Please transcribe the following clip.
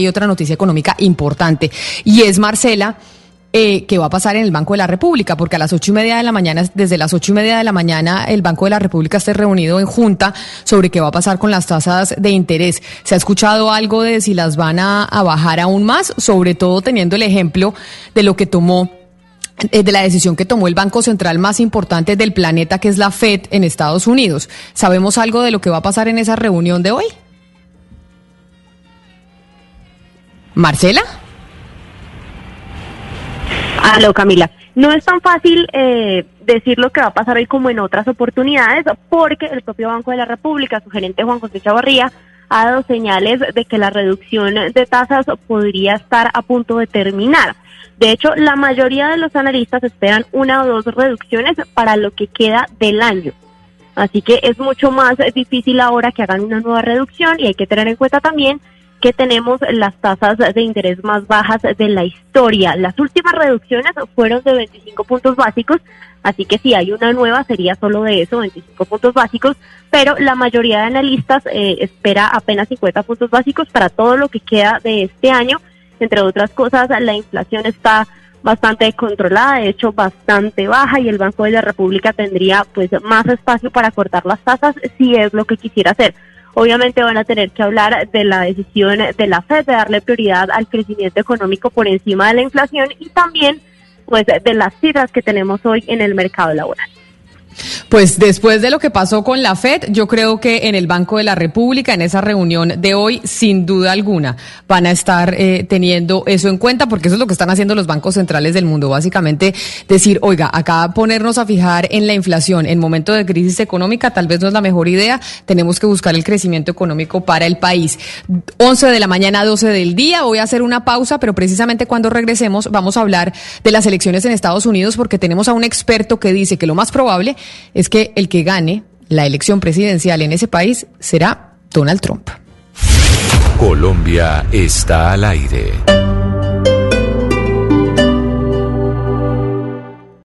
hay otra noticia económica importante y es Marcela. Eh, qué va a pasar en el Banco de la República, porque a las ocho y media de la mañana, desde las ocho y media de la mañana, el Banco de la República está reunido en junta sobre qué va a pasar con las tasas de interés. ¿Se ha escuchado algo de si las van a, a bajar aún más? Sobre todo teniendo el ejemplo de lo que tomó eh, de la decisión que tomó el Banco Central más importante del planeta, que es la Fed en Estados Unidos. ¿Sabemos algo de lo que va a pasar en esa reunión de hoy? Marcela. Aló, Camila. No es tan fácil eh, decir lo que va a pasar hoy como en otras oportunidades, porque el propio Banco de la República, su gerente Juan José Chavarría, ha dado señales de que la reducción de tasas podría estar a punto de terminar. De hecho, la mayoría de los analistas esperan una o dos reducciones para lo que queda del año. Así que es mucho más difícil ahora que hagan una nueva reducción y hay que tener en cuenta también que tenemos las tasas de interés más bajas de la historia. Las últimas reducciones fueron de 25 puntos básicos, así que si hay una nueva sería solo de eso, 25 puntos básicos, pero la mayoría de analistas eh, espera apenas 50 puntos básicos para todo lo que queda de este año. Entre otras cosas, la inflación está bastante controlada, de hecho bastante baja y el Banco de la República tendría pues más espacio para cortar las tasas si es lo que quisiera hacer. Obviamente van a tener que hablar de la decisión de la Fed de darle prioridad al crecimiento económico por encima de la inflación y también pues de las cifras que tenemos hoy en el mercado laboral. Pues después de lo que pasó con la FED, yo creo que en el Banco de la República, en esa reunión de hoy, sin duda alguna, van a estar eh, teniendo eso en cuenta, porque eso es lo que están haciendo los bancos centrales del mundo. Básicamente decir, oiga, acá ponernos a fijar en la inflación en momento de crisis económica tal vez no es la mejor idea. Tenemos que buscar el crecimiento económico para el país. 11 de la mañana, 12 del día. Voy a hacer una pausa, pero precisamente cuando regresemos vamos a hablar de las elecciones en Estados Unidos, porque tenemos a un experto que dice que lo más probable es que el que gane la elección presidencial en ese país será Donald Trump. Colombia está al aire.